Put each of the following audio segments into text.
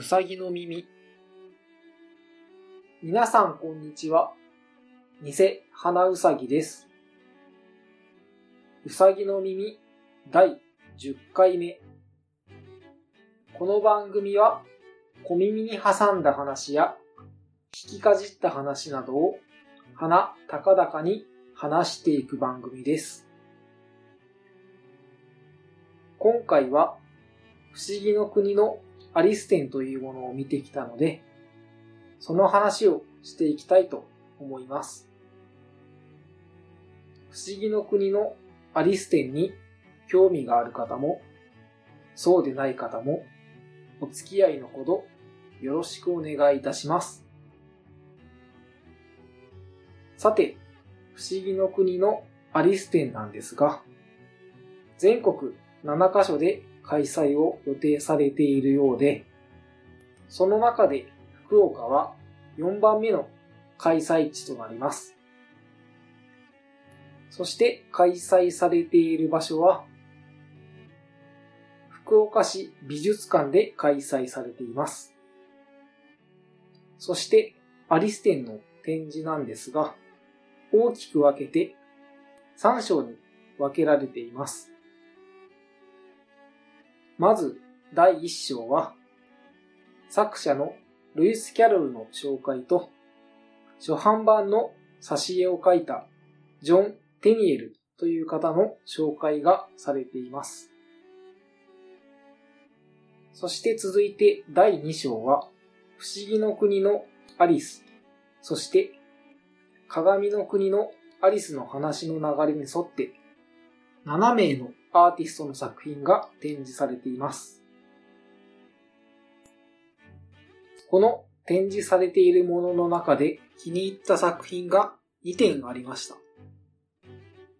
うさぎの耳。皆さんこんにちは。偽花うさぎです。うさぎの耳第10回目。この番組は小耳に挟んだ話や聞きかじった話などを鼻高々に話していく番組です。今回は不思議の国のアリステンというものを見てきたので、その話をしていきたいと思います。不思議の国のアリステンに興味がある方も、そうでない方も、お付き合いのほどよろしくお願いいたします。さて、不思議の国のアリステンなんですが、全国7カ所で開催を予定されているようで、その中で福岡は4番目の開催地となります。そして開催されている場所は、福岡市美術館で開催されています。そしてアリス展の展示なんですが、大きく分けて3章に分けられています。まず第1章は、作者のルイス・キャロルの紹介と、初版版の挿絵を描いたジョン・テニエルという方の紹介がされています。そして続いて第2章は、不思議の国のアリス、そして鏡の国のアリスの話の流れに沿って、7名のアーティストの作品が展示されています。この展示されているものの中で気に入った作品が2点ありました。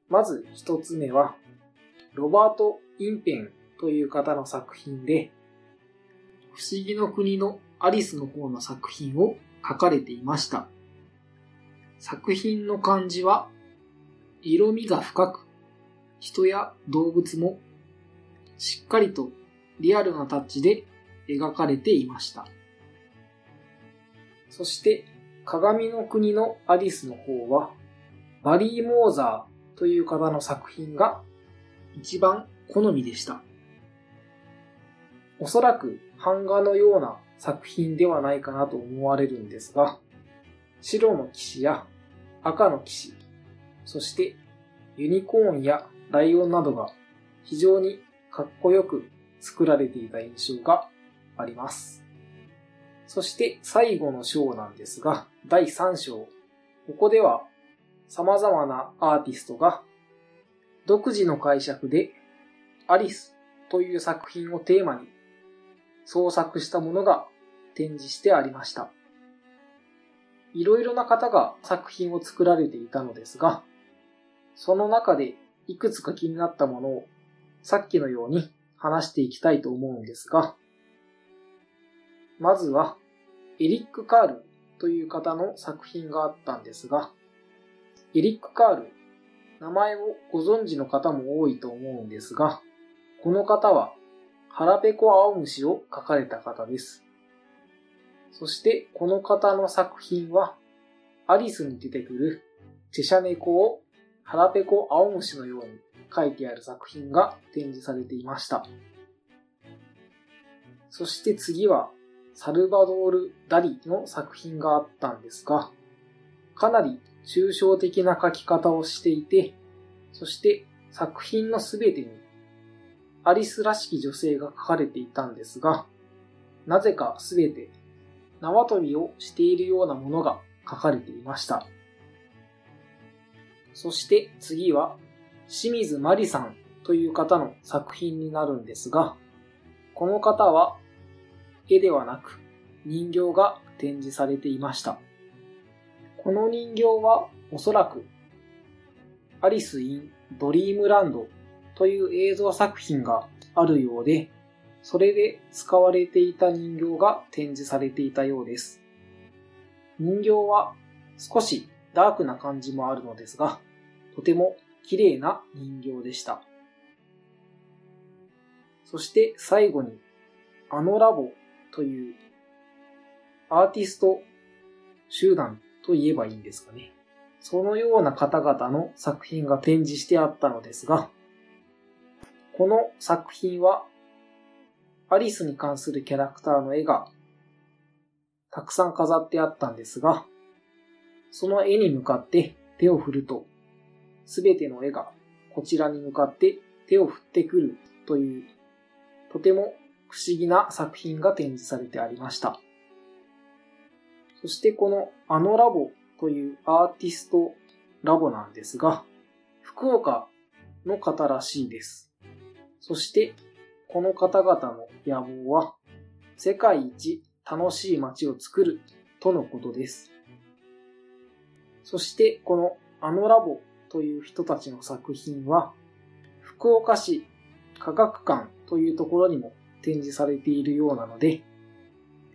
まず1つ目は、ロバート・インペンという方の作品で、不思議の国のアリスの方の作品を書かれていました。作品の感じは、色味が深く、人や動物もしっかりとリアルなタッチで描かれていました。そして、鏡の国のアリスの方は、バリー・モーザーという方の作品が一番好みでした。おそらく版画のような作品ではないかなと思われるんですが、白の騎士や赤の騎士、そしてユニコーンやライオンなどが非常にかっこよく作られていた印象があります。そして最後の章なんですが、第3章。ここでは様々なアーティストが独自の解釈でアリスという作品をテーマに創作したものが展示してありました。いろいろな方が作品を作られていたのですが、その中でいくつか気になったものをさっきのように話していきたいと思うんですが、まずはエリック・カールという方の作品があったんですが、エリック・カール、名前をご存知の方も多いと思うんですが、この方は腹ペコ青虫を描かれた方です。そしてこの方の作品はアリスに出てくるチェシャ猫を腹ペコ青虫のように書いてある作品が展示されていました。そして次はサルバドール・ダリの作品があったんですが、かなり抽象的な書き方をしていて、そして作品のすべてにアリスらしき女性が書かれていたんですが、なぜかすべて縄跳びをしているようなものが書かれていました。そして次は清水まりさんという方の作品になるんですが、この方は絵ではなく人形が展示されていました。この人形はおそらく Alice in Dreamland という映像作品があるようで、それで使われていた人形が展示されていたようです。人形は少しダークな感じもあるのですが、とても綺麗な人形でした。そして最後に、あのラボというアーティスト集団と言えばいいんですかね。そのような方々の作品が展示してあったのですが、この作品はアリスに関するキャラクターの絵がたくさん飾ってあったんですが、その絵に向かって手を振ると、すべての絵がこちらに向かって手を振ってくるという、とても不思議な作品が展示されてありました。そしてこのあのラボというアーティストラボなんですが、福岡の方らしいです。そしてこの方々の野望は世界一楽しい街を作るとのことです。そしてこのあのラボという人たちの作品は福岡市科学館というところにも展示されているようなので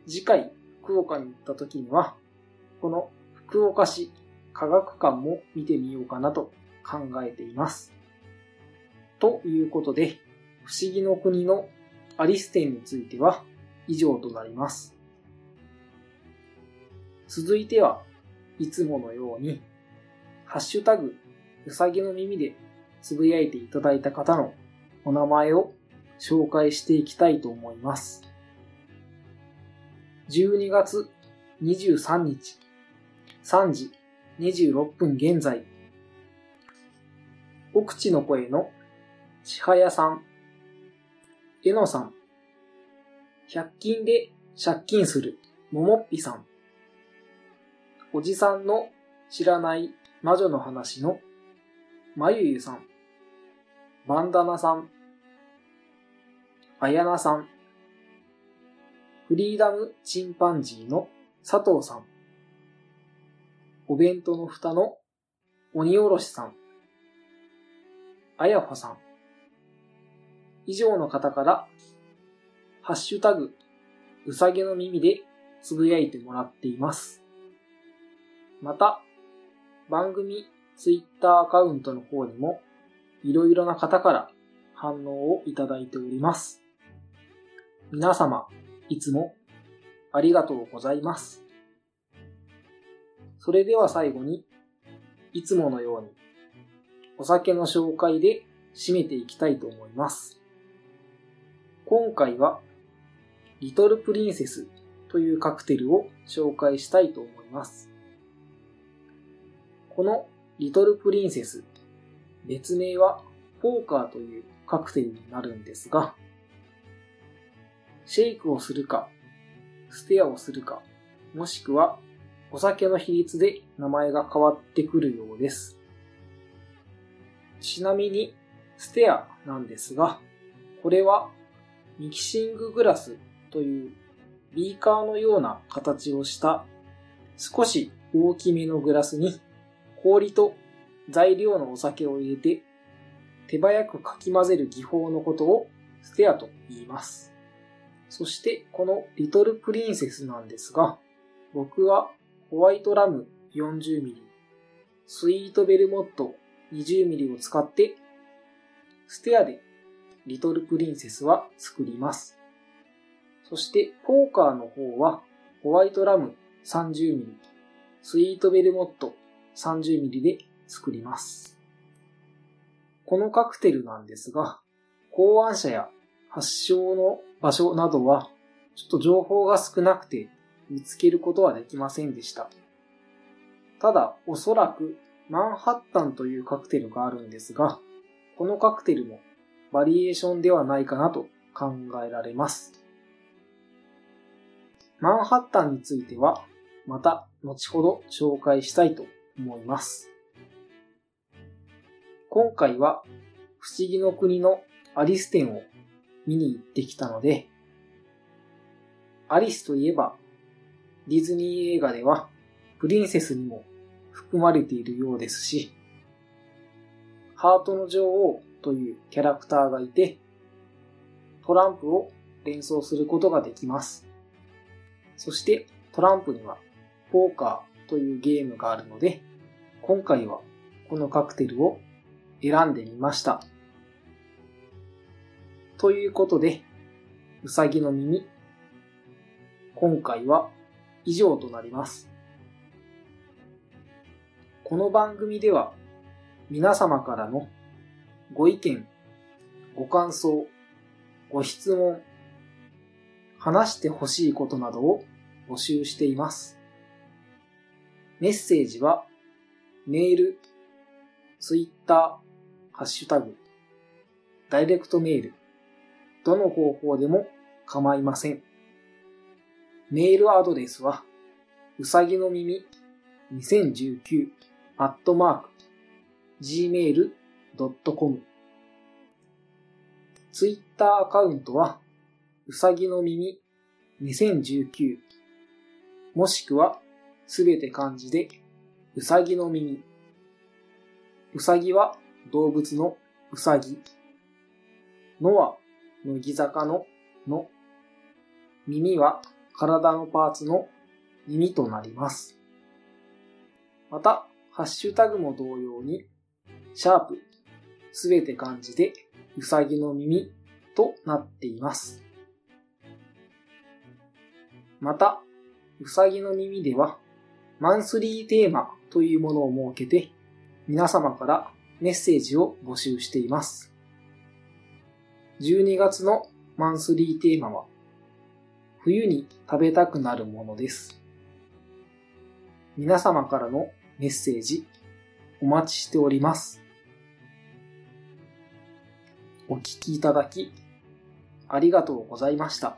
次回福岡に行った時にはこの福岡市科学館も見てみようかなと考えています。ということで、不思議の国のアリス展については以上となります。続いてはいつものように、ハッシュタグ、うさぎの耳でつぶやいていただいた方のお名前を紹介していきたいと思います。12月23日3時26分現在、奥地の声の千早さん、えのさん、百均で借金するももっぴさん、おじさんの知らない魔女の話のまゆゆさん、バンダナさん、あやなさん、フリーダムチンパンジーの佐藤さん、お弁当の蓋の鬼おろしさん、あやほさん、以上の方から、ハッシュタグ、うさぎの耳でつぶやいてもらっています。また、番組ツイッターアカウントの方にも、いろいろな方から反応をいただいております。皆様、いつもありがとうございます。それでは最後に、いつものように、お酒の紹介で締めていきたいと思います。今回は、リトルプリンセスというカクテルを紹介したいと思います。このリトルプリンセス、別名はポーカーというカクテルになるんですが、シェイクをするか、ステアをするか、もしくはお酒の比率で名前が変わってくるようです。ちなみに、ステアなんですが、これはミキシンググラスというビーカーのような形をした少し大きめのグラスに氷と材料のお酒を入れて手早くかき混ぜる技法のことをステアと言います。そしてこのリトルプリンセスなんですが、僕はホワイトラム 40mm、スイートベルモット 20mm を使って、ステアでリトルプリンセスは作ります。そしてポーカーの方はホワイトラム 30mm、スイートベルモット 30mm で作ります。このカクテルなんですが、考案者や発祥の場所などはちょっと情報が少なくて見つけることはできませんでした。ただ、おそらくマンハッタンというカクテルがあるんですが、このカクテルもバリエーションではないかなと考えられます。マンハッタンについては、また後ほど紹介したいと思います。今回は不思議の国のアリス展を見に行ってきたので、アリスといえばディズニー映画ではプリンセスにも含まれているようですし、ハートの女王というキャラクターがいて、トランプを連想することができます。そしてトランプにはポーカーというゲームがあるので、今回はこのカクテルを選んでみました。ということで、うさぎの耳。今回は以上となります。この番組では皆様からのご意見、ご感想、ご質問、話してほしいことなどを募集しています。メッセージはメール、ツイッター、ハッシュタグ、ダイレクトメール、どの方法でも構いません。メールアドレスは、うさぎの耳2019アットマーク gmail.com ツイッターアカウントは、うさぎの耳2019もしくはすべて漢字でうさぎの耳うさぎは動物のうさぎのは乃木坂のの耳は体のパーツの耳となります。また、ハッシュタグも同様に、シャープ、すべて漢字で、うさぎの耳となっています。また、うさぎの耳では、マンスリーテーマというものを設けて、皆様からメッセージを募集しています。12月のマンスリーテーマは、冬に食べたくなるものです。皆様からのメッセージお待ちしております。お聞きいただきありがとうございました。